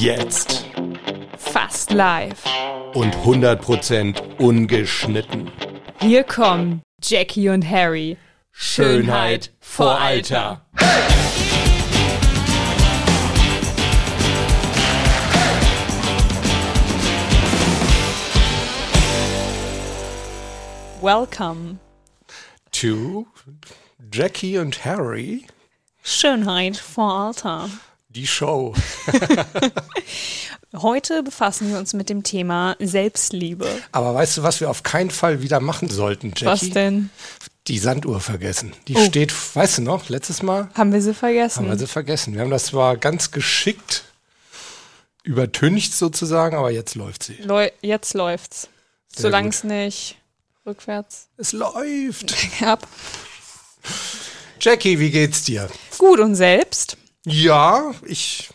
Jetzt. Fast live. Und 100% ungeschnitten. Hier kommen Jackie und Harry. Schönheit vor Alter. Welcome. To Jackie und Harry, Schönheit vor Alter. Die Show. Heute befassen wir uns mit dem Thema Selbstliebe. Aber weißt du, was wir auf keinen Fall wieder machen sollten, Jackie? Was denn? Die Sanduhr vergessen. Die Oh. steht, weißt du noch, letztes Mal Haben wir sie vergessen? haben wir sie vergessen. Wir haben das zwar ganz geschickt übertüncht sozusagen, aber jetzt läuft sie. Läu jetzt läuft's. Solange es nicht rückwärts Es läuft. ab. Jackie, wie geht's dir? Gut und selbst? Ja, ich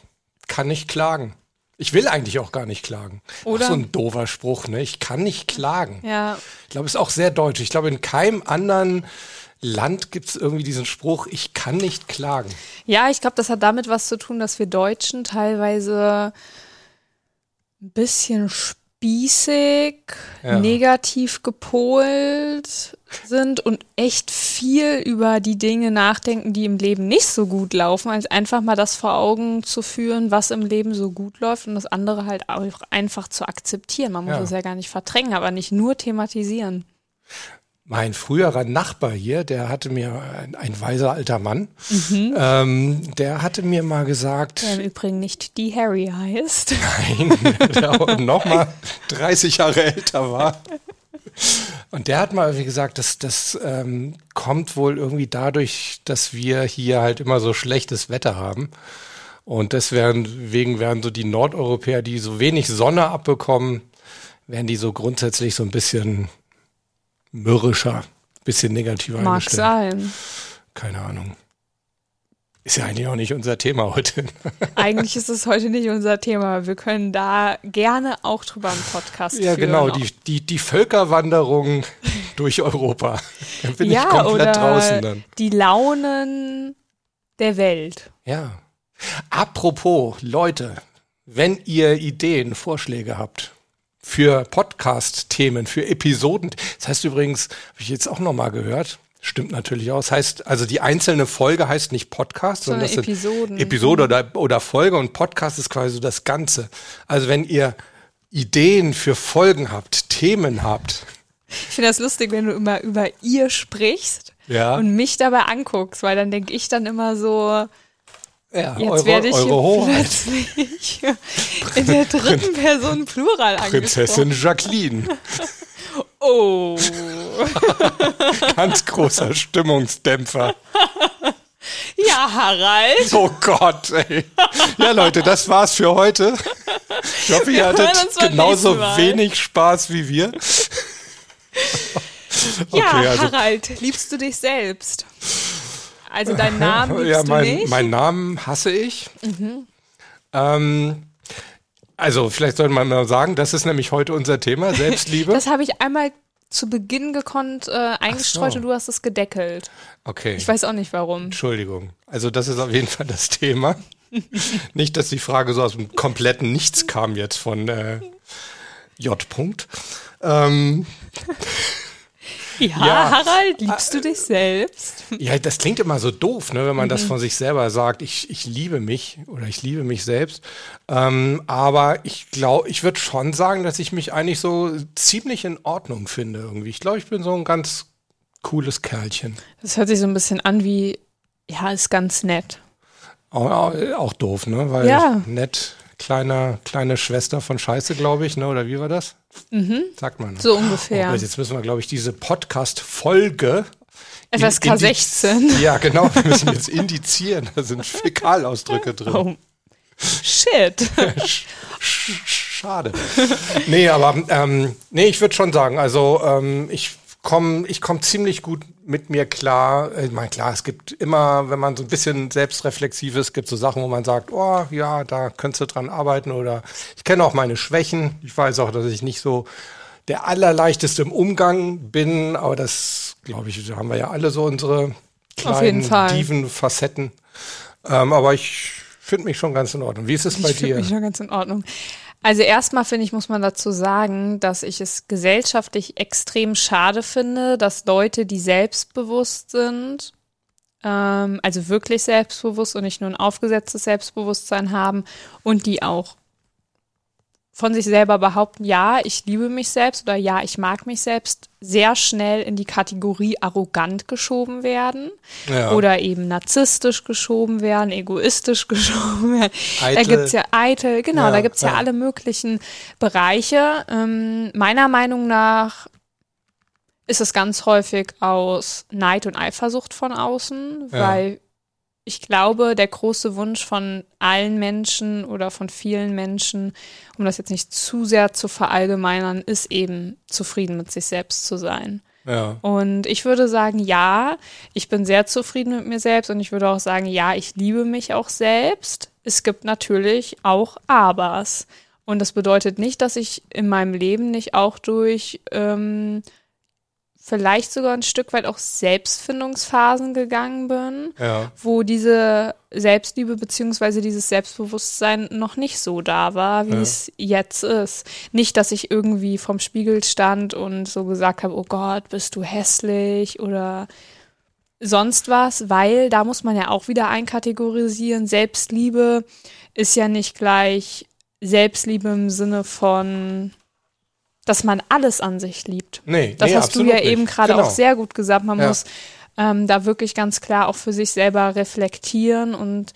kann nicht klagen. Ich will eigentlich auch gar nicht klagen. Oder? Auch so ein doofer Spruch, ne? Ich kann nicht klagen. Ja. Ich glaube, es ist auch sehr deutsch. Ich glaube, in keinem anderen Land gibt es irgendwie diesen Spruch, ich kann nicht klagen. Ja, ich glaube, das hat damit was zu tun, dass wir Deutschen teilweise ein bisschen spießig, Ja. negativ gepolt sind und echt viel über die Dinge nachdenken, die im Leben nicht so gut laufen, als einfach mal das vor Augen zu führen, was im Leben so gut läuft und das andere halt auch einfach zu akzeptieren. Man muss Ja. es ja gar nicht verdrängen, aber nicht nur thematisieren. Mein früherer Nachbar hier, der hatte mir, ein, ein weiser alter Mann, Mhm. ähm, der hatte mir mal gesagt, Der im Übrigen nicht die Harry heißt. Nein, der noch mal 30 Jahre älter war. Und der hat mal wie gesagt, das, das ähm, kommt wohl irgendwie dadurch, dass wir hier halt immer so schlechtes Wetter haben. Und deswegen werden so die Nordeuropäer, die so wenig Sonne abbekommen, werden die so grundsätzlich so ein bisschen mürrischer, bisschen negativer Mag eingestellt. sein. Keine Ahnung. Ist ja eigentlich auch nicht unser Thema heute. Eigentlich ist es heute nicht unser Thema. Wir können da gerne auch drüber einen Podcast Ja, führen. genau, die, die, die Völkerwanderung durch Europa. Da bin ja, ich komplett oder draußen dann. Die Launen der Welt. Ja. Apropos, Leute, wenn ihr Ideen, Vorschläge habt für Podcast-Themen, für Episoden, das heißt übrigens, habe ich jetzt auch nochmal gehört, stimmt natürlich auch, das heißt, also die einzelne Folge heißt nicht Podcast, sondern Sondern das sind Episoden. Episode oder, oder Folge. Und Podcast ist quasi so das Ganze. Also wenn ihr Ideen für Folgen habt, Themen habt, Ich finde das lustig, wenn du immer über ihr sprichst ja, und mich dabei anguckst, weil dann denke ich dann immer so, ja jetzt eure, werde ich eure Hoheit. plötzlich in der dritten Person Plural Prinzessin angesprochen. Jacqueline. Oh. Ganz großer Stimmungsdämpfer. Ja, Harald. Oh Gott, ey. Ja, Leute, das war's für heute. Ich hoffe, ihr hattet genauso wenig Spaß wie wir. Ja, Okay, also- Harald, liebst du dich selbst? Also deinen Namen liebst Ja, du mein, nicht? Mhm. meinen Namen hasse ich. Ähm, also, vielleicht sollte man mal sagen, das ist nämlich heute unser Thema, Selbstliebe. Das habe ich einmal zu Beginn gekonnt äh, eingestreut so. und du hast es gedeckelt. Okay. Ich weiß auch nicht warum. Entschuldigung. Also das ist auf jeden Fall das Thema. Nicht, dass die Frage so aus dem kompletten Nichts kam jetzt von äh, J. -Punkt. Ähm, Ja, Ja. Harald, liebst du dich selbst? ja, das klingt immer so doof, ne, wenn man Mhm. das von sich selber sagt. Ich, ich liebe mich oder ich liebe mich selbst. Ähm, aber ich glaube, ich würde schon sagen, dass ich mich eigentlich so ziemlich in Ordnung finde irgendwie. Ich glaube, ich bin so ein ganz cooles Kerlchen. Das hört sich so ein bisschen an wie, ja, ist ganz nett. Auch, auch, auch doof, ne? Weil Ja. nett, kleiner, kleine Schwester von Scheiße, glaube ich, ne? Oder wie war das? Sagt man. Mhm. So ungefähr. Oh, jetzt müssen wir, glaube ich, diese Podcast-Folge. FSK in- 16. Ja, genau. Wir müssen jetzt indizieren. Da sind Fäkalausdrücke drin. Oh. Shit. Schade. Nee, aber ähm, nee, ich würde schon sagen, also ähm, ich komme ich komm ziemlich gut mit mir klar. Ich meine, klar, es gibt immer, wenn man so ein bisschen selbstreflexiv ist, gibt so Sachen, wo man sagt, oh ja, da könntest du dran arbeiten oder ich kenne auch meine Schwächen. Ich weiß auch, dass ich nicht so der allerleichteste im Umgang bin, aber das, glaube ich, haben wir ja alle so unsere kleinen. Diven, Facetten. Ähm, aber ich finde mich schon ganz in Ordnung. Wie ist es bei ich dir? Ich finde mich schon ganz in Ordnung. Also erstmal finde ich, muss man dazu sagen, dass ich es gesellschaftlich extrem schade finde, dass Leute, die selbstbewusst sind, ähm, also wirklich selbstbewusst und nicht nur ein aufgesetztes Selbstbewusstsein haben und die auch von sich selber behaupten, ja, ich liebe mich selbst oder ja, ich mag mich selbst, sehr schnell in die Kategorie arrogant geschoben werden ja. oder eben narzisstisch geschoben werden, egoistisch geschoben werden. Eitel. Da gibt's ja eitel, genau, ja, da gibt's ja, ja alle möglichen Bereiche. Ähm, meiner Meinung nach ist es ganz häufig aus Neid und Eifersucht von außen, weil ich glaube, der große Wunsch von allen Menschen oder von vielen Menschen, um das jetzt nicht zu sehr zu verallgemeinern, ist eben zufrieden mit sich selbst zu sein. Ja. Und ich würde sagen, ja, ich bin sehr zufrieden mit mir selbst und ich würde auch sagen, ja, ich liebe mich auch selbst. Es gibt natürlich auch Abers. Und das bedeutet nicht, dass ich in meinem Leben nicht auch durch ähm, vielleicht sogar ein Stück weit auch Selbstfindungsphasen gegangen bin, ja. wo diese Selbstliebe beziehungsweise dieses Selbstbewusstsein noch nicht so da war, wie ja. es jetzt ist. Nicht, dass ich irgendwie vom Spiegel stand und so gesagt habe, oh Gott, bist du hässlich oder sonst was, weil da muss man ja auch wieder einkategorisieren. Selbstliebe ist ja nicht gleich Selbstliebe im Sinne von dass man alles an sich liebt. Nee, das nee, hast du ja nicht. eben gerade genau. auch sehr gut gesagt. Man ja. muss ähm, da wirklich ganz klar auch für sich selber reflektieren und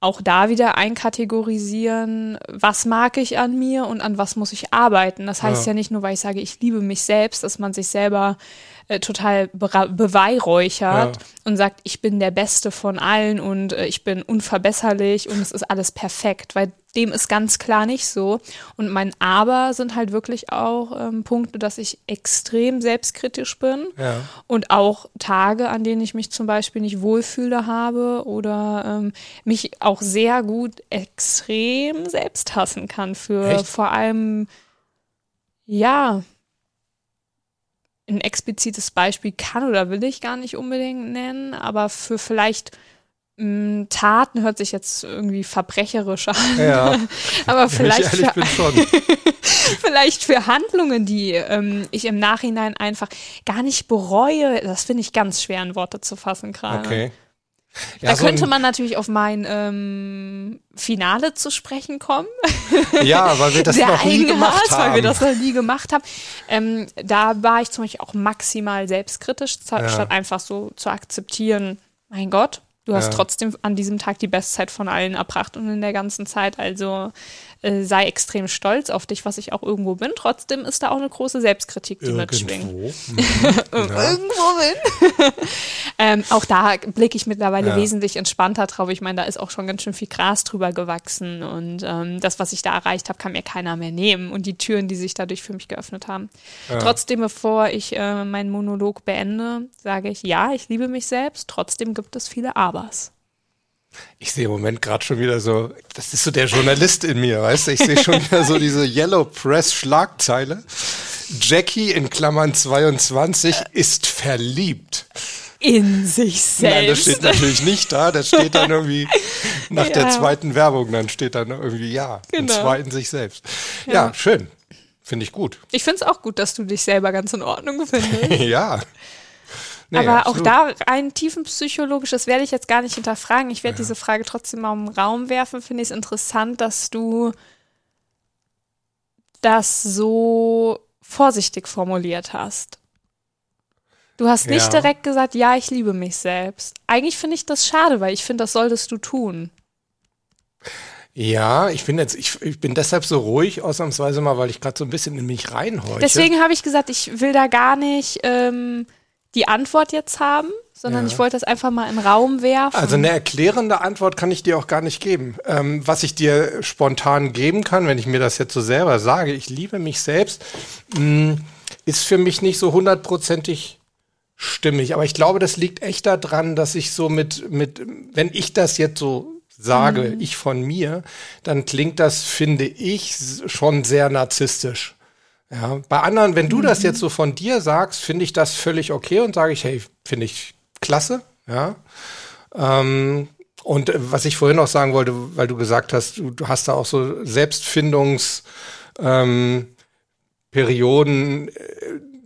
auch da wieder einkategorisieren, was mag ich an mir und an was muss ich arbeiten. Das heißt ja, ja nicht nur, weil ich sage, ich liebe mich selbst, dass man sich selber äh, total beweihräuchert ja. und sagt, ich bin der Beste von allen und äh, ich bin unverbesserlich und es ist alles perfekt, weil dem ist ganz klar nicht so. Und mein Aber sind halt wirklich auch ähm, Punkte, dass ich extrem selbstkritisch bin ja. und auch Tage, an denen ich mich zum Beispiel nicht wohlfühle habe oder ähm, mich auch sehr gut extrem selbst hassen kann für Echt? vor allem, ja, ein explizites Beispiel kann oder will ich gar nicht unbedingt nennen, aber für vielleicht Taten hört sich jetzt irgendwie verbrecherisch an. Ja, aber vielleicht für, vielleicht für Handlungen, die ähm, ich im Nachhinein einfach gar nicht bereue. Das finde ich ganz schwer in Worte zu fassen gerade. Okay. Ja, da so könnte man natürlich auf mein ähm, Finale zu sprechen kommen. Ja, weil wir das noch nie gemacht haben. Weil wir das noch nie gemacht haben. Ähm, da war ich zum Beispiel auch maximal selbstkritisch, ja. statt einfach so zu akzeptieren, mein Gott, Du hast ja. trotzdem an diesem Tag die Bestzeit von allen erbracht und in der ganzen Zeit. Also äh, sei extrem stolz auf dich, was ich auch irgendwo bin. Trotzdem ist da auch eine große Selbstkritik, die irgendwo. mitschwingt. Mhm. irgendwo bin. ähm, auch da blicke ich mittlerweile ja. wesentlich entspannter drauf. Ich meine, da ist auch schon ganz schön viel Gras drüber gewachsen und ähm, das, was ich da erreicht habe, kann mir keiner mehr nehmen und die Türen, die sich dadurch für mich geöffnet haben. Ja. Trotzdem, bevor ich äh, meinen Monolog beende, sage ich, ja, ich liebe mich selbst. Trotzdem gibt es viele Aber. Abers. Ich sehe im Moment gerade schon wieder so, das ist so der Journalist in mir, weißt du? Ich sehe schon wieder so diese Yellow Press Schlagzeile. Jackie in Klammern 22 ist verliebt. In sich selbst. Nein, das steht natürlich nicht da. Das steht dann irgendwie nach ja. der zweiten Werbung, dann steht dann irgendwie ja. Genau. Und zwar in sich selbst. Ja, ja schön. Finde ich gut. Ich finde es auch gut, dass du dich selber ganz in Ordnung findest. ja. Nee, Aber absolut. auch da rein tiefenpsychologisch, das werde ich jetzt gar nicht hinterfragen. Ich werde ja. diese Frage trotzdem mal im Raum werfen. Finde ich es interessant, dass du das so vorsichtig formuliert hast. Du hast nicht ja. direkt gesagt, ja, ich liebe mich selbst. Eigentlich finde ich das schade, weil ich finde, das solltest du tun. Ja, ich bin jetzt, ich, ich bin deshalb so ruhig, ausnahmsweise mal, weil ich gerade so ein bisschen in mich reinhorche. Deswegen habe ich gesagt, ich will da gar nicht ähm, die Antwort jetzt haben, sondern ja. ich wollte das einfach mal in den Raum werfen. Also eine erklärende Antwort kann ich dir auch gar nicht geben. Ähm, was ich dir spontan geben kann, wenn ich mir das jetzt so selber sage, ich liebe mich selbst, mh, mm, ist für mich nicht so hundertprozentig stimmig. Aber ich glaube, das liegt echt daran, dass ich so mit, mit, wenn ich das jetzt so sage, mhm. ich von mir, dann klingt das, finde ich, schon sehr narzisstisch. Ja, bei anderen, wenn du mhm. das jetzt so von dir sagst, finde ich das völlig okay und sage ich, hey, finde ich klasse, ja. Ähm, und äh, was ich vorhin noch sagen wollte, weil du gesagt hast, du, du hast da auch so Selbstfindungs ähm, Perioden, äh,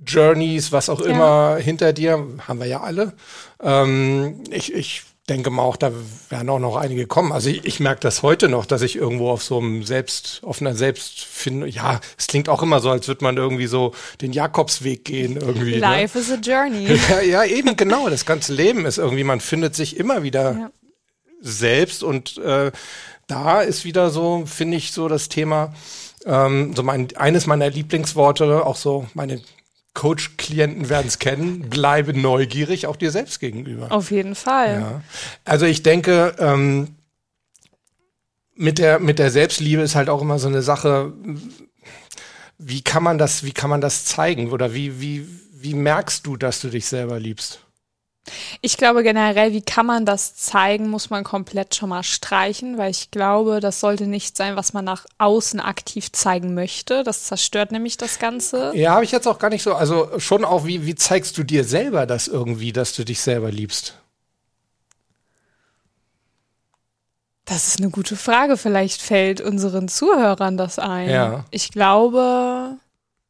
Journeys, was auch Ja. immer hinter dir, haben wir ja alle. Ähm, ich, ich denke mal auch, da werden auch noch einige kommen. Also ich, ich merke das heute noch, dass ich irgendwo auf so einem Selbst, auf einer Selbstfindung, ja, es klingt auch immer so, als würde man irgendwie so den Jakobsweg gehen irgendwie. Ne? Life is a journey. Ja, ja, eben genau. Das ganze Leben ist irgendwie, man findet sich immer wieder Ja. selbst und äh, da ist wieder so, finde ich, so das Thema, ähm, so mein, eines meiner Lieblingsworte, auch so meine Coach-Klienten werden es kennen, bleibe neugierig, auch dir selbst gegenüber. Auf jeden Fall. Ja. Also ich denke, ähm, mit der, mit der Selbstliebe ist halt auch immer so eine Sache, wie kann man das, wie kann man das zeigen? Oder wie, wie, wie merkst du, dass du dich selber liebst? Ich glaube generell, wie kann man das zeigen, muss man komplett schon mal streichen, weil ich glaube, das sollte nicht sein, was man nach außen aktiv zeigen möchte. Das zerstört nämlich das Ganze. Ja, habe ich jetzt auch gar nicht so, also schon auch, wie, wie zeigst du dir selber das irgendwie, dass du dich selber liebst? Das ist eine gute Frage. Vielleicht fällt unseren Zuhörern das ein. Ja. Ich glaube,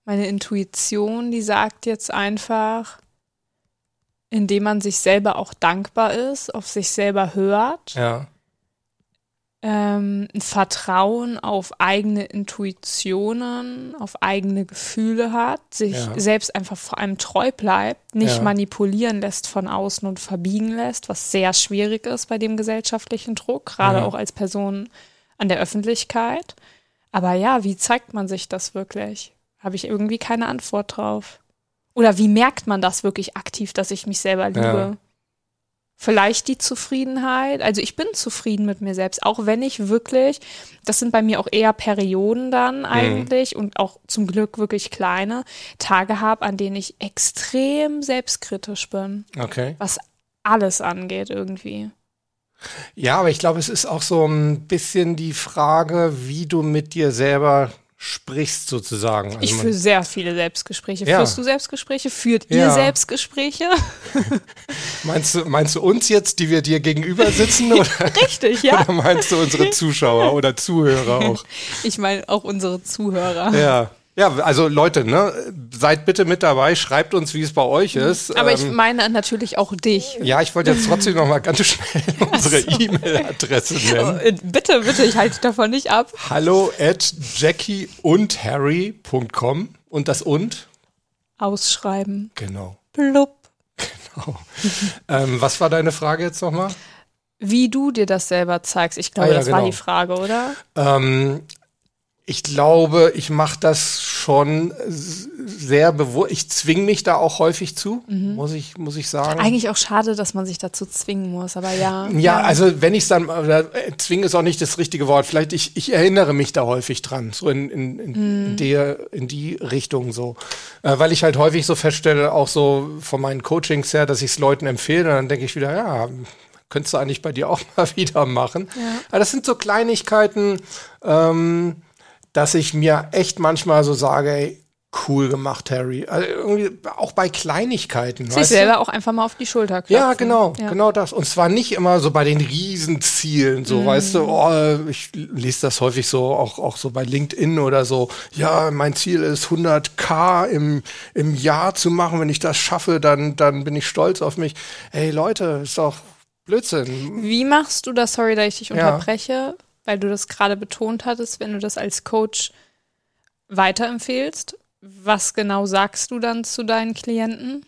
meine Intuition, die sagt jetzt einfach, indem man sich selber auch dankbar ist, auf sich selber hört, Ja, ähm, ein Vertrauen auf eigene Intuitionen, auf eigene Gefühle hat, sich Ja. selbst einfach vor allem treu bleibt, nicht Ja. manipulieren lässt von außen und verbiegen lässt, was sehr schwierig ist bei dem gesellschaftlichen Druck, gerade Ja. auch als Person an der Öffentlichkeit. Aber ja, wie zeigt man sich das wirklich? Habe ich irgendwie keine Antwort drauf. Oder wie merkt man das wirklich aktiv, dass ich mich selber liebe? Ja. Vielleicht die Zufriedenheit. Also ich bin zufrieden mit mir selbst, auch wenn ich wirklich, das sind bei mir auch eher Perioden dann eigentlich und auch zum Glück wirklich kleine Tage habe, an denen ich extrem selbstkritisch bin, okay. was alles angeht irgendwie. Ja, aber ich glaube, es ist auch so ein bisschen die Frage, wie du mit dir selber sprichst, sozusagen. Also Ich führe sehr viele Selbstgespräche. Ja. Führst du Selbstgespräche? Führt ihr Ja. Selbstgespräche? meinst, du, meinst du uns jetzt, die wir dir gegenüber sitzen, oder, Richtig, ja. oder meinst du unsere Zuschauer oder Zuhörer auch? Ich meine auch unsere Zuhörer. Ja. Ja, also Leute, ne, seid bitte mit dabei, schreibt uns, wie es bei euch ist. Aber ich Ähm, meine natürlich auch dich. ja, ich wollte jetzt trotzdem noch mal ganz schnell unsere E-Mail-Adresse nennen. Äh, Bitte, bitte, ich halte davon nicht ab. Hallo at jackieundharry.com und das und? Ausschreiben. Genau. Blub. Ähm, was war deine Frage jetzt nochmal? Wie du dir das selber zeigst. Ich glaube, Ah, ja, das war genau. die Frage, oder? Ähm, ich glaube, ich mache das schon sehr bewusst. Ich zwinge mich da auch häufig zu, muss ich, muss ich sagen. Eigentlich auch schade, dass man sich dazu zwingen muss, aber ja. Ja, also wenn ich es dann, äh, zwingen ist auch nicht das richtige Wort. Vielleicht ich, ich erinnere mich da häufig dran, so in, in, in, in, der, in die Richtung so. Äh, weil ich halt häufig so feststelle, auch so von meinen Coachings her, dass ich es Leuten empfehle, dann denke ich wieder, ja, könntest du eigentlich bei dir auch mal wieder machen. Aber das sind so Kleinigkeiten, ähm, dass ich mir echt manchmal so sage, ey, cool gemacht, Harry. Also irgendwie auch bei Kleinigkeiten. Sich weißt du? selber auch einfach mal auf die Schulter klopfen. Ja, genau, Ja. genau das. Und zwar nicht immer so bei den Riesenzielen, so, weißt du, oh, ich lese das häufig so, auch, auch so bei LinkedIn oder so. Ja, mein Ziel ist 100k im, im Jahr zu machen. Wenn ich das schaffe, dann, dann bin ich stolz auf mich. Ey, Leute, ist doch Blödsinn. Wie machst du das, sorry, dass ich dich Ja. Weil du das gerade betont hattest, wenn du das als Coach weiterempfehlst? Was genau sagst du dann zu deinen Klienten?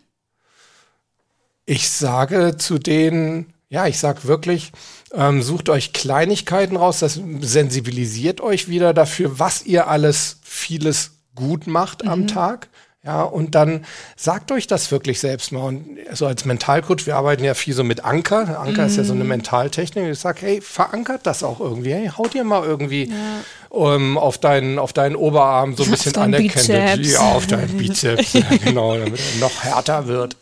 Ich sage zu denen, ja, ich sag wirklich, ähm, sucht euch Kleinigkeiten raus, das sensibilisiert euch wieder dafür, was ihr alles vieles gut macht am Tag. Ja, und dann sagt euch das wirklich selbst mal. Und so als Mentalcoach, wir arbeiten ja viel so mit Anker. Anker ist ja so eine Mentaltechnik. Ich sag, hey, verankert das auch irgendwie. Hey, haut dir mal irgendwie ähm, auf, deinen, auf deinen Oberarm so ein bisschen anerkennt. Ja, auf deinen Bizeps. ja, genau, damit er noch härter wird.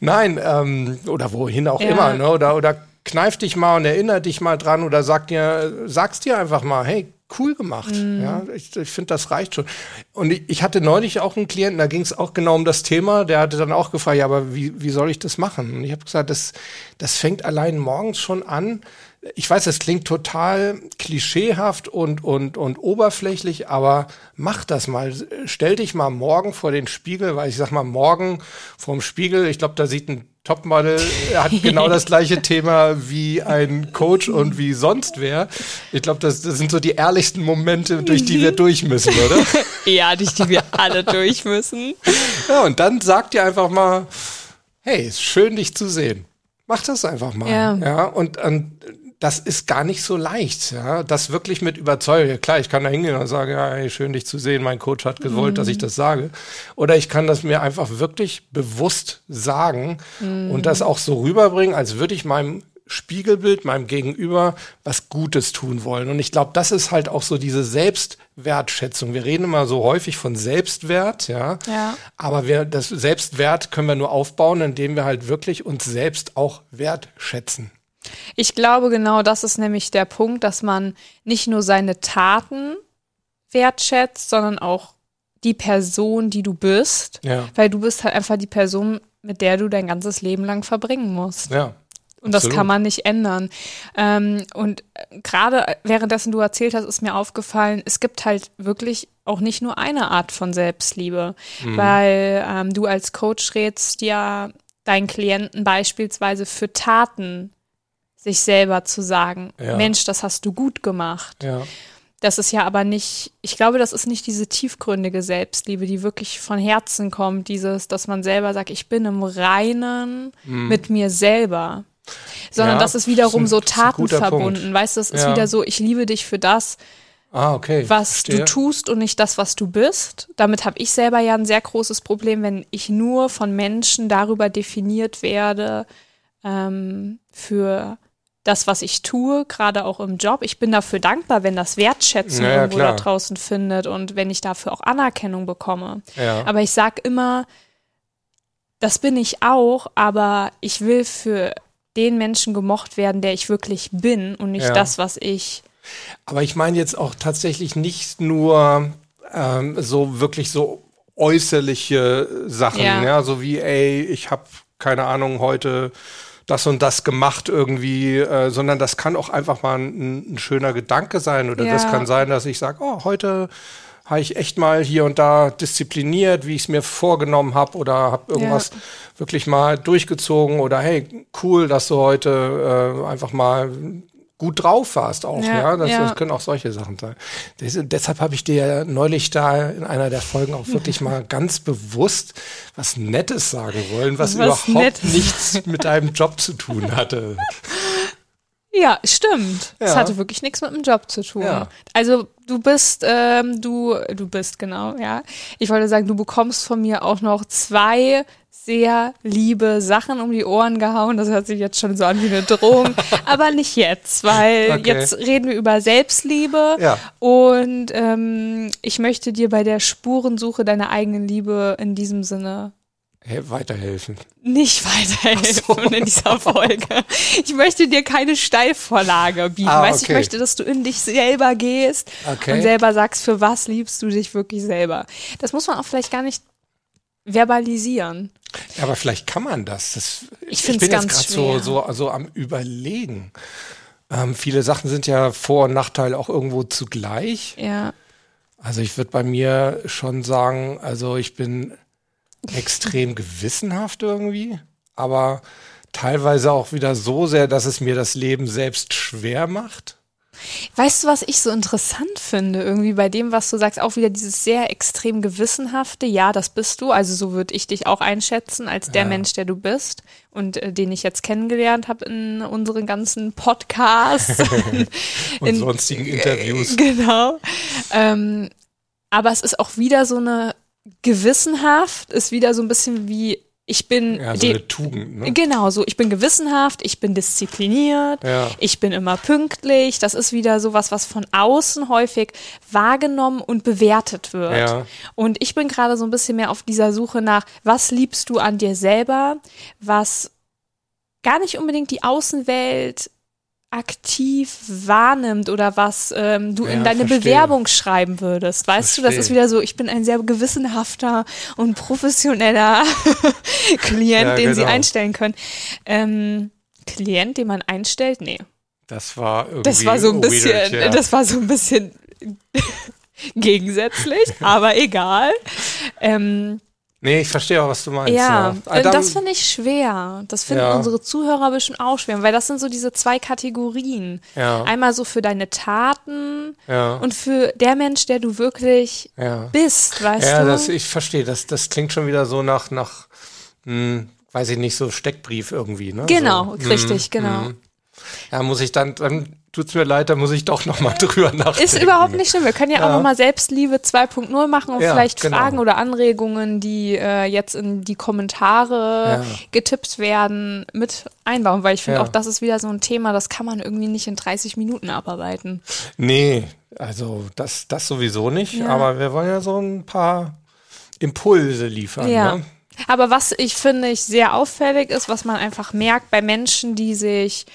Nein, ähm, oder wohin auch Ja. immer, ne? Oder, oder kneif dich mal und erinnere dich mal dran oder sag dir, sag's dir einfach mal, hey, cool gemacht. Mhm. Ja, ich, ich finde, das reicht schon. Und ich, ich hatte neulich auch einen Klienten, da ging es auch genau um das Thema, der hatte dann auch gefragt, ja, aber wie, wie soll ich das machen? Und ich habe gesagt, das, das fängt allein morgens schon an. Ich weiß, es klingt total klischeehaft und, und, und oberflächlich, aber mach das mal. Stell dich mal morgen vor den Spiegel, weil ich sag mal, morgen vorm Spiegel, ich glaube, da sieht ein Topmodel hat genau das gleiche Thema wie ein Coach und wie sonst wer. Ich glaube, das, das, sind so die ehrlichsten Momente, durch die wir mhm. durch müssen, oder? ja, durch die wir alle durch müssen. Ja, und dann sagt ihr einfach mal, hey, ist schön, dich zu sehen. Mach das einfach mal. Ja, ja und, und das ist gar nicht so leicht, ja, das wirklich mit Überzeugung. Klar, ich kann da hingehen und sagen, ja, hey, schön dich zu sehen, mein Coach hat gewollt, mhm. dass ich mhm. das sage. Oder ich kann das mir einfach wirklich bewusst sagen mhm. und das auch so rüberbringen, als würde ich meinem Spiegelbild, meinem Gegenüber was Gutes tun wollen. Und ich glaube, das ist halt auch so diese Selbstwertschätzung. Wir reden immer so häufig von Selbstwert, ja. ja. Aber wir, das Selbstwert können wir nur aufbauen, indem wir halt wirklich uns selbst auch wertschätzen. Ich glaube, genau das ist nämlich der Punkt, dass man nicht nur seine Taten wertschätzt, sondern auch die Person, die du bist. Ja. Weil du bist halt einfach die Person, mit der du dein ganzes Leben lang verbringen musst. Ja. Und das Absolut. kann man nicht ändern. Ähm, und gerade währenddessen du erzählt hast, ist mir aufgefallen, es gibt halt wirklich auch nicht nur eine Art von Selbstliebe, mhm. weil ähm, du als Coach rätst ja deinen Klienten beispielsweise für Taten sich selber zu sagen, ja. Mensch, das hast du gut gemacht. Ja. Das ist ja aber nicht, ich glaube, das ist nicht diese tiefgründige Selbstliebe, die wirklich von Herzen kommt, dieses, dass man selber sagt, ich bin im Reinen mhm. mit mir selber. Sondern ja, das ist wiederum ein, so tatenverbunden. Weißt du, das ist wieder so, ich liebe dich für das, ah, okay. was Verstehe. du tust und nicht das, was du bist. Damit habe ich selber ja ein sehr großes Problem, wenn ich nur von Menschen darüber definiert werde, ähm, für das, was ich tue, gerade auch im Job. Ich bin dafür dankbar, wenn das Wertschätzung ja, irgendwo klar. da draußen findet und wenn ich dafür auch Anerkennung bekomme. Ja. Aber ich sage immer, das bin ich auch, aber ich will für den Menschen gemocht werden, der ich wirklich bin und nicht ja. das, was ich. Aber ich meine jetzt auch tatsächlich nicht nur ähm, so wirklich so äußerliche Sachen, ja, ja so wie, ey, ich habe keine Ahnung, heute das und das gemacht irgendwie, äh, sondern das kann auch einfach mal ein, ein schöner Gedanke sein oder ja. das kann sein, dass ich sage, oh, heute habe ich echt mal hier und da diszipliniert, wie ich es mir vorgenommen habe oder habe irgendwas ja. wirklich mal durchgezogen oder hey, cool, dass du heute äh, einfach mal gut drauf warst auch. Ja, ja? Das, ja. das können auch solche Sachen sein. Das, deshalb habe ich dir neulich da in einer der Folgen auch wirklich mal ganz bewusst was Nettes sagen wollen, was, was überhaupt Nettes. nichts mit deinem Job zu tun hatte. Ja, stimmt. Es hatte wirklich nichts mit dem Job zu tun. Also du bist, ähm, du, du bist genau, ja. Ich wollte sagen, du bekommst von mir auch noch zwei sehr liebe Sachen um die Ohren gehauen. Das hört sich jetzt schon so an wie eine Drohung. Aber nicht jetzt, weil okay. jetzt reden wir über Selbstliebe. Ja. Und ähm, ich möchte dir bei der Spurensuche deiner eigenen Liebe in diesem Sinne weiterhelfen. Nicht weiterhelfen so. in dieser Folge. Ich möchte dir keine Steilvorlage bieten. Ah, weißt, okay. ich möchte, dass du in dich selber gehst okay. und selber sagst, für was liebst du dich wirklich selber. Das muss man auch vielleicht gar nicht verbalisieren. Ja, aber vielleicht kann man das. das ich, ich bin jetzt gerade so, so, so am Überlegen. Ähm, viele Sachen sind ja Vor- und Nachteil auch irgendwo zugleich. Ja. Also ich würde bei mir schon sagen, also ich bin extrem gewissenhaft irgendwie, aber teilweise auch wieder so sehr, dass es mir das Leben selbst schwer macht. Weißt du, was ich so interessant finde, irgendwie bei dem, was du sagst, auch wieder dieses sehr extrem gewissenhafte, ja, das bist du, also so würde ich dich auch einschätzen, als der ja. Mensch, der du bist und äh, den ich jetzt kennengelernt habe in unseren ganzen Podcasts. und in, sonstigen Interviews. Äh, genau. Ähm, aber es ist auch wieder so eine gewissenhaft, ist wieder so ein bisschen wie ich bin ja, so eine Tugend, ne? genau so ich bin gewissenhaft ich bin diszipliniert ja. ich bin immer pünktlich das ist wieder sowas was von außen häufig wahrgenommen und bewertet wird ja. und ich bin gerade so ein bisschen mehr auf dieser Suche nach was liebst du an dir selber was gar nicht unbedingt die Außenwelt aktiv wahrnimmt oder was ähm, du Ja, in deine verstehe. Bewerbung schreiben würdest. Weißt du, das ist Verstehe. wieder so, ich bin ein sehr gewissenhafter und professioneller Klient, Ja, den sie genau. einstellen können. Ähm, Klient, den man einstellt? Nee. Das war irgendwie Das war so ein bisschen, weird, ja. das war so ein bisschen gegensätzlich, aber egal. Ähm, Nee, ich verstehe auch, was du meinst. ja, Ah, äh, dann- das finde ich schwer. Das finden Ja. unsere Zuhörer bestimmt auch schwer, weil das sind so diese zwei Kategorien. Ja. Einmal so für deine Taten Ja. und für der Mensch, der du wirklich Ja. bist, weißt Ja, du? das, ich verstehe. Das, das klingt schon wieder so nach, nach hm, weiß ich nicht, so Steckbrief irgendwie. Ne? genau, so, richtig, hm, genau. hm. Ja, muss ich dann, dann tut's mir leid, dann muss ich doch nochmal drüber nachdenken. Ist überhaupt nicht schlimm. Wir können ja, auch Ja. nochmal Selbstliebe 2.0 machen und Ja, vielleicht genau. Fragen oder Anregungen, die äh, jetzt in die Kommentare Ja. getippt werden, mit einbauen, weil ich finde auch, das ist wieder so ein Thema, das kann man irgendwie nicht in 30 Minuten abarbeiten. Nee, also das, das sowieso nicht, aber wir wollen ja so ein paar Impulse liefern. Ja. Ne? Aber was ich finde ich sehr auffällig ist, was man einfach merkt bei Menschen, die sich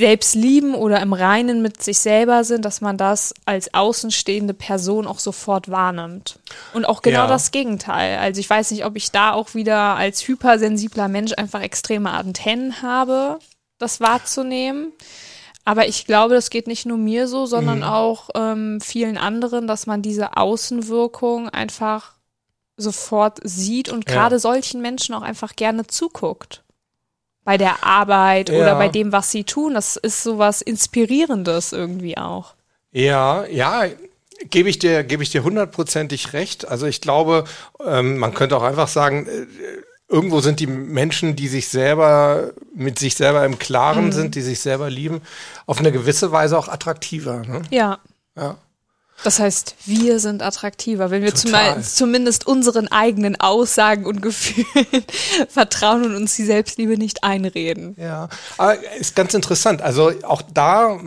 selbst lieben oder im Reinen mit sich selber sind, dass man das als außenstehende Person auch sofort wahrnimmt. Und auch genau Ja. das Gegenteil. Also ich weiß nicht, ob ich da auch wieder als hypersensibler Mensch einfach extreme Antennen habe, das wahrzunehmen. Aber ich glaube, das geht nicht nur mir so, sondern Mhm. auch ähm, vielen anderen, dass man diese Außenwirkung einfach sofort sieht und Ja. gerade solchen Menschen auch einfach gerne zuguckt. Bei der Arbeit Ja. oder bei dem, was sie tun. Das ist sowas Inspirierendes irgendwie auch. Ja, ja, gebe ich dir, gebe ich dir hundertprozentig recht. Also ich glaube, ähm, man könnte auch einfach sagen, äh, irgendwo sind die Menschen, die sich selber mit sich selber im Klaren Mhm. sind, die sich selber lieben, auf eine gewisse Weise auch attraktiver. Ne? Ja. Ja. Das heißt, wir sind attraktiver, wenn wir Total. zumindest unseren eigenen Aussagen und Gefühlen vertrauen und uns die Selbstliebe nicht einreden. Ja, aber ist ganz interessant. Also auch da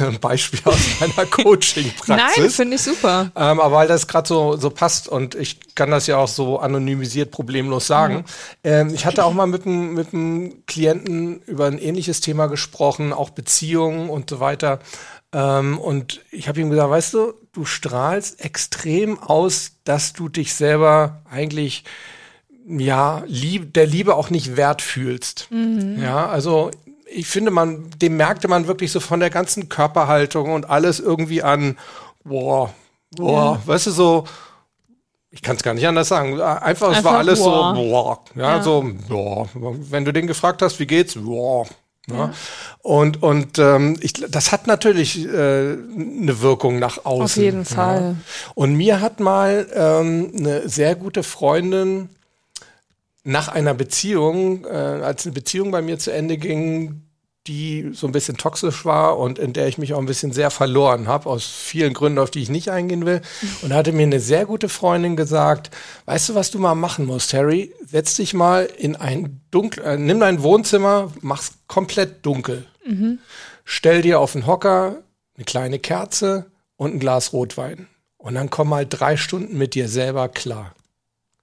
ein Beispiel aus meiner Coaching-Praxis. Nein, finde ich super. Ähm, aber weil das gerade so, so passt und ich kann das ja auch so anonymisiert problemlos sagen. Ähm, ich hatte auch mal mit einem mit einem Klienten über ein ähnliches Thema gesprochen, auch Beziehungen und so weiter. Ähm, und ich habe ihm gesagt, weißt du, du strahlst extrem aus, dass du dich selber eigentlich ja, lieb, der Liebe auch nicht wert fühlst. Ja, also ich finde, man, dem merkte man wirklich so von der ganzen Körperhaltung und alles irgendwie an, boah, boah, weißt du, so, ich kann es gar nicht anders sagen. Einfach, es Einfach war alles boah. so, boah, ja, Ja. so, boah. Wenn du den gefragt hast, wie geht's, boah. Ja. Und, und ähm, ich, das hat natürlich äh, eine Wirkung nach außen. Auf jeden Ja. Fall. Und mir hat mal ähm, eine sehr gute Freundin nach einer Beziehung, äh, als eine Beziehung bei mir zu Ende ging, die so ein bisschen toxisch war und in der ich mich auch ein bisschen sehr verloren habe, aus vielen Gründen, auf die ich nicht eingehen will. Und da hatte mir eine sehr gute Freundin gesagt, weißt du, was du mal machen musst, Harry? Setz dich mal in ein dunkel, äh, nimm dein Wohnzimmer, mach's komplett dunkel. Stell dir auf den Hocker eine kleine Kerze und ein Glas Rotwein. Und dann komm mal drei Stunden mit dir selber klar.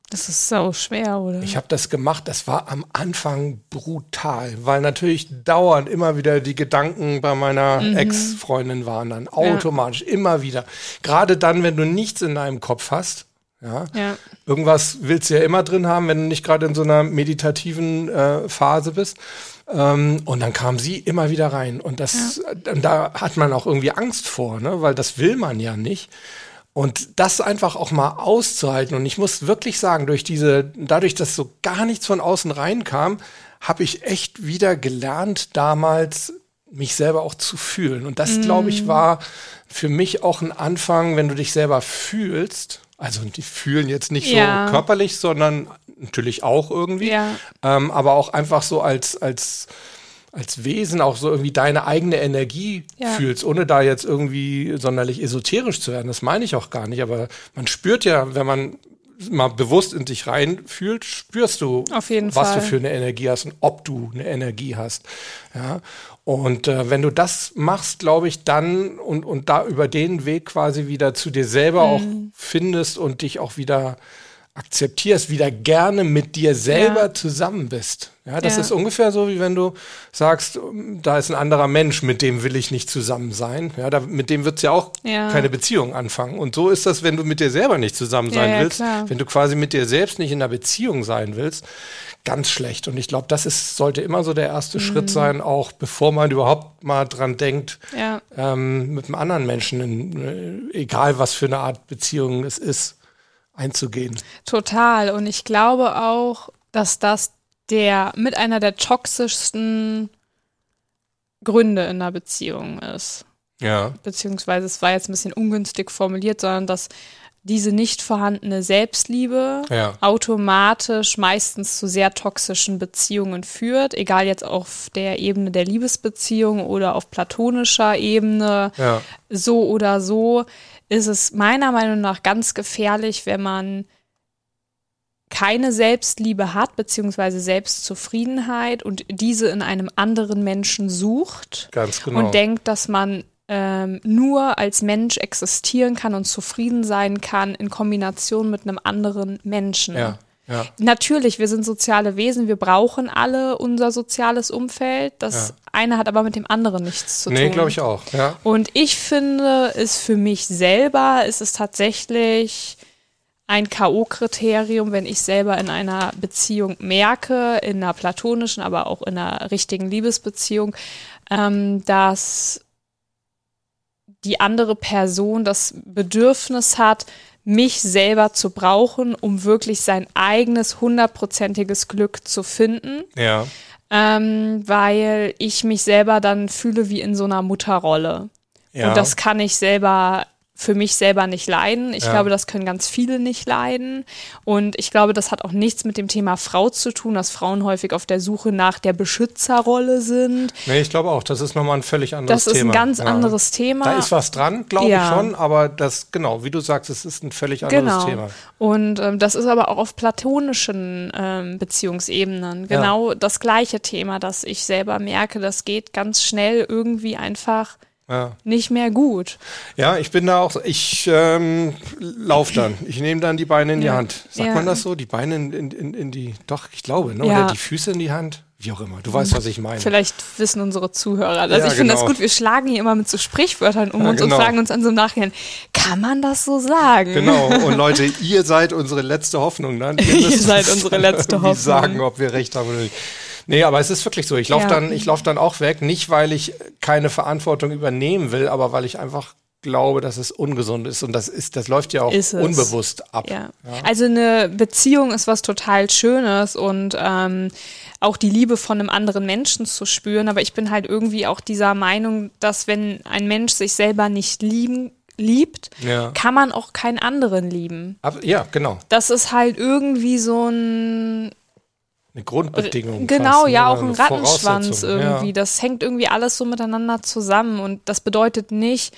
Das ist so schwer, oder? Ich habe das gemacht, das war am Anfang brutal, weil natürlich dauernd immer wieder die Gedanken bei meiner Ex-Freundin waren dann automatisch immer wieder. Gerade dann, wenn du nichts in deinem Kopf hast, ja, ja. irgendwas willst du ja immer drin haben, wenn du nicht gerade in so einer meditativen äh, Phase bist. Ähm, und dann kam sie immer wieder rein und das, und da hat man auch irgendwie Angst vor, ne, weil das will man ja nicht. Und das einfach auch mal auszuhalten. Und ich muss wirklich sagen, durch diese, dadurch, dass so gar nichts von außen reinkam, habe ich echt wieder gelernt, damals mich selber auch zu fühlen. Und das, glaube ich, war für mich auch ein Anfang, wenn du dich selber fühlst. Also die fühlen jetzt nicht Ja. so körperlich, sondern natürlich auch irgendwie. Ja. Ähm, aber auch einfach so als, als, als Wesen auch so irgendwie deine eigene Energie Ja. fühlst, ohne da jetzt irgendwie sonderlich esoterisch zu werden. Das meine ich auch gar nicht. Aber man spürt ja, wenn man mal bewusst in dich reinfühlt, spürst du, was Fall. du für eine Energie hast und ob du eine Energie hast. Ja. Und äh, wenn du das machst, glaube ich, dann und, und da über den Weg quasi wieder zu dir selber auch Mhm. findest und dich auch wieder akzeptierst, wieder gerne mit dir selber Ja. zusammen bist. Ja, das Ja. ist ungefähr so, wie wenn du sagst, da ist ein anderer Mensch, mit dem will ich nicht zusammen sein. Ja, da, mit dem wird's ja auch Ja. keine Beziehung anfangen. Und so ist das, wenn du mit dir selber nicht zusammen sein willst, klar. wenn du quasi mit dir selbst nicht in einer Beziehung sein willst, ganz schlecht. Und ich glaube, das ist, sollte immer so der erste Mhm. Schritt sein, auch bevor man überhaupt mal dran denkt, ähm, mit einem anderen Menschen, in, äh, egal was für eine Art Beziehung es ist, einzugehen. Total. Und ich glaube auch, dass das der mit einer der toxischsten Gründe in einer Beziehung ist. Ja. Beziehungsweise es war jetzt ein bisschen ungünstig formuliert, sondern dass diese nicht vorhandene Selbstliebe Ja. automatisch meistens zu sehr toxischen Beziehungen führt, egal jetzt auf der Ebene der Liebesbeziehung oder auf platonischer Ebene Ja. so oder so ist es meiner Meinung nach ganz gefährlich, wenn man keine Selbstliebe hat, beziehungsweise Selbstzufriedenheit und diese in einem anderen Menschen sucht genau. und denkt, dass man ähm, nur als Mensch existieren kann und zufrieden sein kann in Kombination mit einem anderen Menschen. ja. Ja. Natürlich, wir sind soziale Wesen, wir brauchen alle unser soziales Umfeld. Das Ja. eine hat aber mit dem anderen nichts zu Nee, tun. glaube ich auch. Ja. Und ich finde, es für mich selber ist es tatsächlich ein K.O.-Kriterium, wenn ich selber in einer Beziehung merke, in einer platonischen, aber auch in einer richtigen Liebesbeziehung, ähm, dass die andere Person das Bedürfnis hat, mich selber zu brauchen, um wirklich sein eigenes hundertprozentiges Glück zu finden Ja. ähm, weil ich mich selber dann fühle wie in so einer Mutterrolle. Ja. Und das kann ich selber für mich selber nicht leiden. Ich Ja. glaube, das können ganz viele nicht leiden. Und ich glaube, das hat auch nichts mit dem Thema Frau zu tun, dass Frauen häufig auf der Suche nach der Beschützerrolle sind. Nee, ich glaube auch, das ist nochmal ein völlig anderes Das Thema. ist ein ganz ja. anderes Thema. Da ist was dran, glaube Ja. ich schon, aber das, genau, wie du sagst, es ist ein völlig anderes Genau. Thema. Und ähm, das ist aber auch auf platonischen ähm, Beziehungsebenen genau das gleiche Thema, dass ich selber merke, das geht ganz schnell irgendwie einfach Ja. nicht mehr gut. Ja, ich bin da auch, ich ähm, lauf dann. Ich nehme dann die Beine in die Ja. Hand. Sagt Ja. man das so? Die Beine in, in, in, die, doch, ich glaube, ne? Oder die Füße in die Hand? Wie auch immer. Du weißt, was ich meine. Vielleicht wissen unsere Zuhörer das. Ja, ich finde das genau. gut. Wir schlagen hier immer mit so Sprichwörtern um uns genau. und fragen uns an so im Nachhinein, kann man das so sagen? Genau, und Leute, ihr seid unsere letzte Hoffnung. Ne? Ihr, müsst seid uns unsere letzte Hoffnung. sagen, ob wir recht haben oder nicht. Nee, aber es ist wirklich so. Ich laufe Ja. dann, ich lauf dann auch weg, nicht weil ich keine Verantwortung übernehmen will, aber weil ich einfach glaube, dass es ungesund ist. Und das ist, das läuft ja auch unbewusst ab. Ja. Also eine Beziehung ist was total Schönes und ähm, auch die Liebe von einem anderen Menschen zu spüren. Aber ich bin halt irgendwie auch dieser Meinung, dass wenn ein Mensch sich selber nicht lieben, liebt, Ja. kann man auch keinen anderen lieben. Ab, ja, genau. Das ist halt irgendwie so ein Eine Grundbedingung. Genau, fast, ja, ne? auch ein Rattenschwanz irgendwie. Ja. Das hängt irgendwie alles so miteinander zusammen. Und das bedeutet nicht,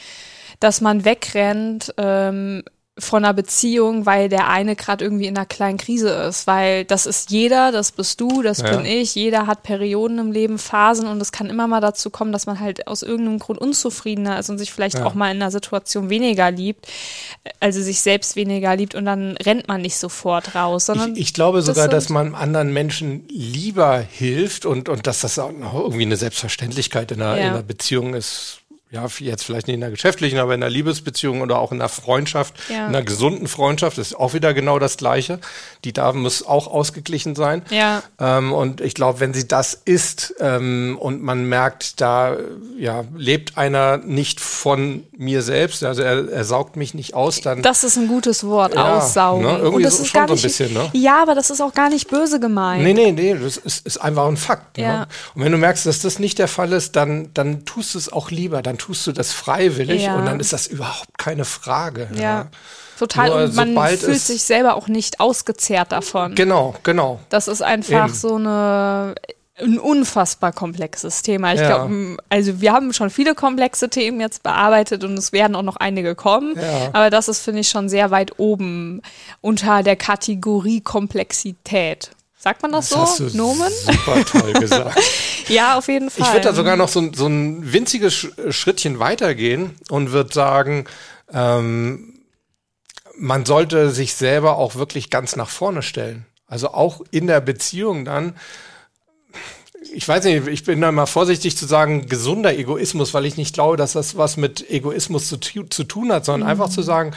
dass man wegrennt ähm, von einer Beziehung, weil der eine gerade irgendwie in einer kleinen Krise ist. Weil das ist jeder, das bist du, das Ja. bin ich. Jeder hat Perioden im Leben, Phasen und es kann immer mal dazu kommen, dass man halt aus irgendeinem Grund unzufriedener ist und sich vielleicht Ja. auch mal in einer Situation weniger liebt, also sich selbst weniger liebt und dann rennt man nicht sofort raus, sondern Ich, ich glaube das sogar, sind- dass man anderen Menschen lieber hilft und, und dass das auch noch irgendwie eine Selbstverständlichkeit in einer, Ja. in einer Beziehung ist. Ja, jetzt vielleicht nicht in einer geschäftlichen, aber in einer Liebesbeziehung oder auch in einer Freundschaft, Ja. in einer gesunden Freundschaft ist auch wieder genau das Gleiche. Die da muss auch ausgeglichen sein. Ja. Ähm, und ich glaube, wenn sie das ist ähm, und man merkt, da ja, lebt einer nicht von mir selbst, also er, er saugt mich nicht aus, dann Das ist ein gutes Wort, Ja, aussaugen. ne? Irgendwie Und das so- ist schon gar so ein nicht, bisschen, ne? Ja, aber das ist auch gar nicht böse gemeint. Nee, nee, nee, das ist, ist einfach ein Fakt. Ja. Ne? Und wenn du merkst, dass das nicht der Fall ist, dann, dann tust du es auch lieber, dann tust du das freiwillig Ja. und dann ist das überhaupt keine Frage. Ja, total. Nur Und man fühlt sich selber auch nicht ausgezehrt davon. Genau, genau. Das ist einfach Eben. so eine ein unfassbar komplexes Thema. Ich Ja. glaube, also wir haben schon viele komplexe Themen jetzt bearbeitet und es werden auch noch einige kommen. Ja. Aber das ist, finde ich, schon sehr weit oben unter der Kategorie Komplexität. Sagt man das, Das hast du so? Nomen? super toll gesagt. Ja, auf jeden Fall. Ich würde da sogar noch so, ein- so ein winziges Sch- Schrittchen weitergehen und würde sagen, ähm, man sollte sich selber auch wirklich ganz nach vorne stellen. Also auch in der Beziehung dann. Ich weiß nicht, ich bin da mal vorsichtig zu sagen, gesunder Egoismus, weil ich nicht glaube, dass das was mit Egoismus zu, zu tun hat, sondern mhm. einfach zu sagen,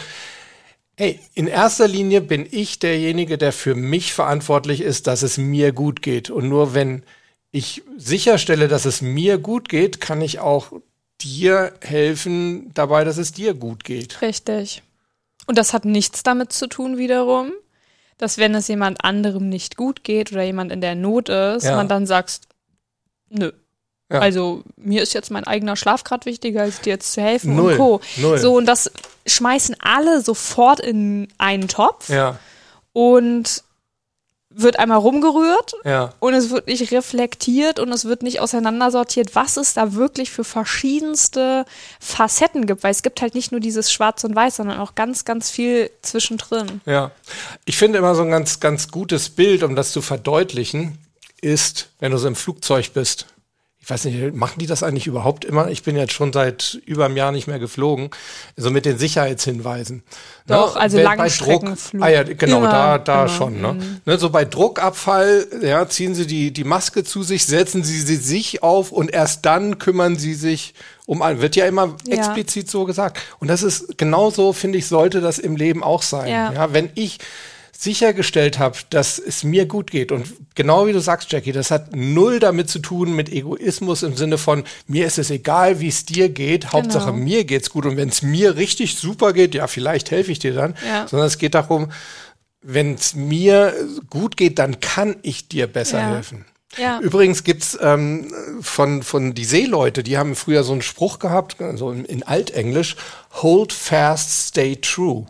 hey, in erster Linie bin ich derjenige, der für mich verantwortlich ist, dass es mir gut geht. Und nur wenn ich sicherstelle, dass es mir gut geht, kann ich auch dir helfen dabei, dass es dir gut geht. Richtig. Und das hat nichts damit zu tun wiederum, dass wenn es jemand anderem nicht gut geht oder jemand in der Not ist, ja. man dann sagt, nö. Ja. Also mir ist jetzt mein eigener Schlaf gerade wichtiger, als dir jetzt zu helfen Null. und Co. Null. So, und das schmeißen alle sofort in einen Topf. Ja. Und wird einmal rumgerührt ja. und es wird nicht reflektiert und es wird nicht auseinandersortiert, was es da wirklich für verschiedenste Facetten gibt, weil es gibt halt nicht nur dieses Schwarz und Weiß, sondern auch ganz, ganz viel zwischendrin. Ja, ich finde immer so ein ganz, ganz gutes Bild, um das zu verdeutlichen, ist, wenn du so im Flugzeug bist ich weiß nicht, machen die das eigentlich überhaupt immer? Ich bin jetzt schon seit über einem Jahr nicht mehr geflogen. So mit den Sicherheitshinweisen. Doch, ne? also Langstreckenflug. Ah ja, genau, immer, da, da immer. schon. Ne? Mhm. ne? So bei Druckabfall, ja, ziehen sie die, die Maske zu sich, setzen sie sie sich auf und erst dann kümmern sie sich um ein, wird ja immer ja. explizit so gesagt. Und das ist genauso, finde ich, sollte das im Leben auch sein. Ja, ja wenn ich sichergestellt habe, dass es mir gut geht. Und genau wie du sagst, Jackie, das hat null damit zu tun mit Egoismus im Sinne von, mir ist es egal, wie es dir geht, genau. Hauptsache mir geht's gut. Und wenn es mir richtig super geht, ja, vielleicht helfe ich dir dann. Ja. Sondern es geht darum, wenn es mir gut geht, dann kann ich dir besser ja. helfen. Ja. Übrigens gibt's ähm, von, von die Seeleute, die haben früher so einen Spruch gehabt, also in, in Altenglisch, hold fast, stay true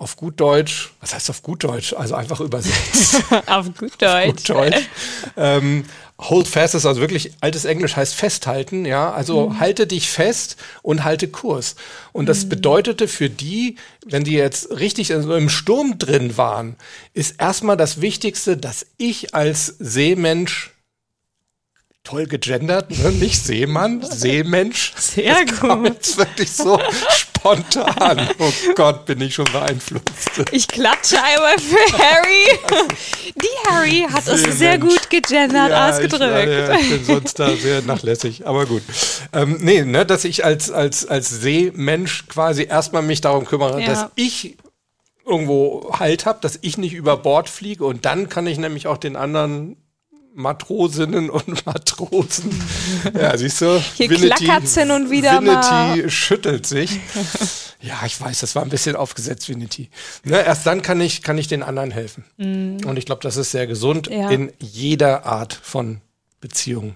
auf gut Deutsch, was heißt auf gut Deutsch? Also einfach übersetzt. auf gut Deutsch. Auf gut Deutsch. Ähm, hold fast ist also wirklich altes Englisch heißt festhalten, ja. Also mhm. halte dich fest und halte Kurs. Und das mhm. bedeutete für die, wenn die jetzt richtig im Sturm drin waren, ist erstmal das Wichtigste, dass ich als Seemensch toll gegendert, ne? nicht Seemann, Seemensch. Sehr das gut. Jetzt wirklich so spontan. Oh Gott, bin ich schon beeinflusst. Ich klatsche einmal für Harry. Die Harry hat Seemensch. es sehr gut gegendert ja, ausgedrückt. Ich, ja, ich, bin sonst da sehr nachlässig, aber gut. Ähm, nee, ne, dass ich als, als, als Seemensch quasi erstmal mich darum kümmere, ja. dass ich irgendwo Halt habe, dass ich nicht über Bord fliege und dann kann ich nämlich auch den anderen Matrosinnen und Matrosen. Ja, siehst du? Hier klackert's hin und wieder Vinity mal. schüttelt sich. Ja, ich weiß, das war ein bisschen aufgesetzt, Vinity. Ne, erst dann kann ich, kann ich den anderen helfen. Mm. Und ich glaube, das ist sehr gesund ja. in jeder Art von Beziehung.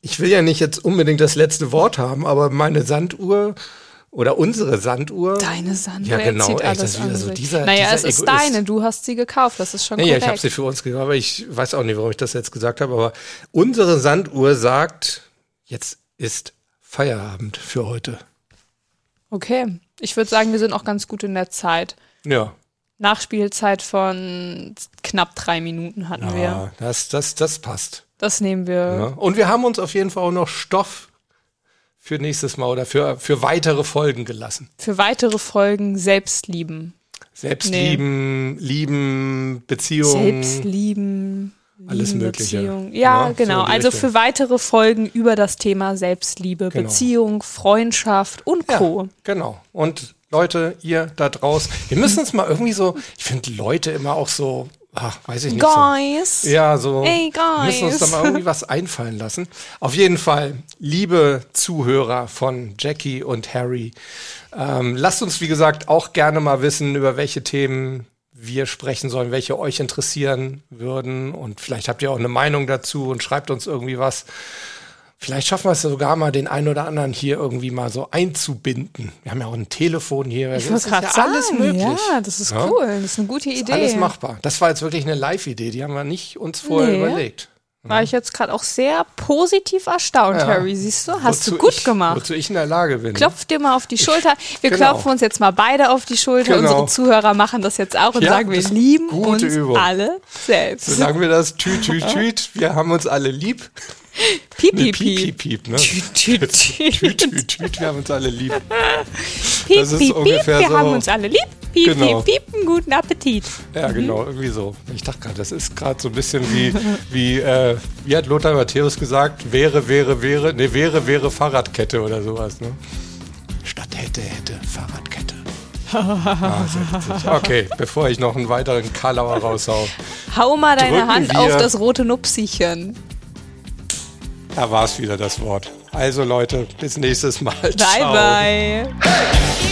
Ich will ja nicht jetzt unbedingt das letzte Wort haben, aber meine Sanduhr oder unsere Sanduhr. Deine Sanduhr. Ja, genau. Echt, das ist wieder so dieser, naja, dieser es ist deine. Du hast sie gekauft. Das ist schon naja, korrekt. ich habe sie für uns gekauft, aber ich weiß auch nicht, warum ich das jetzt gesagt habe. Aber unsere Sanduhr sagt, jetzt ist Feierabend für heute. Okay. Ich würde sagen, wir sind auch ganz gut in der Zeit. Ja. Nachspielzeit von knapp drei Minuten hatten ja, wir. Ja, das, das, das passt. Das nehmen wir. Ja. Und wir haben uns auf jeden Fall auch noch Stoff für nächstes Mal oder für, für weitere Folgen gelassen. Für weitere Folgen Selbstlieben. Selbstlieben, nee. lieben, Beziehungen. Selbstlieben. Alles Mögliche. Beziehung. Ja, ja, genau. So also für weitere Folgen über das Thema Selbstliebe, genau. Beziehung, Freundschaft und Co. Ja, genau. Und Leute, ihr da draußen, wir müssen uns mal irgendwie so, ich finde Leute immer auch so ach, weiß ich nicht. Guys. So. Ja, so. Hey, guys. Müssen uns da mal irgendwie was einfallen lassen. Auf jeden Fall, liebe Zuhörer von Jackie und Harry, ähm, lasst uns, wie gesagt, auch gerne mal wissen, über welche Themen wir sprechen sollen, welche euch interessieren würden. Und vielleicht habt ihr auch eine Meinung dazu und schreibt uns irgendwie was. Vielleicht schaffen wir es sogar mal, den einen oder anderen hier irgendwie mal so einzubinden. Wir haben ja auch ein Telefon hier. Ich das ist ja sagen, alles möglich. Ja, das ist ja? cool. Das ist eine gute Idee. alles machbar. Das war jetzt wirklich eine Live-Idee. Die haben wir nicht uns vorher nee. überlegt. War ich jetzt gerade auch sehr positiv erstaunt, ja. Harry. Siehst du? Hast wozu du gut ich, gemacht. Wozu ich in der Lage bin. Klopf dir mal auf die Schulter. Wir genau. klopfen uns jetzt mal beide auf die Schulter. Genau. Unsere Zuhörer machen das jetzt auch und ja, sagen, wir lieben uns Übung. alle selbst. So sagen wir das. Tüt, tüt, tüt. Wir haben uns alle lieb. Piep, piep, piep. piep, piep ne? Tüt, tüt, tüt. tüt, tüt. Wir haben uns alle lieb. piep, Das ist piep, piep, wir so. haben uns alle lieb. Piep, Genau. piep, piep, einen guten Appetit. Ja, genau, irgendwie so. Ich dachte gerade, das ist gerade so ein bisschen wie, wie, äh, wie hat Lothar Matthäus gesagt, wäre, wäre, wäre, ne, wäre, wäre Fahrradkette oder sowas, ne? Statt hätte, hätte, Fahrradkette. Ah. Okay, bevor ich noch einen weiteren Kalauer raushau. Hau mal deine Hand auf das rote Nupsichen. Da war es wieder das Wort. Also Leute, bis nächstes Mal. Bye, Ciao. bye.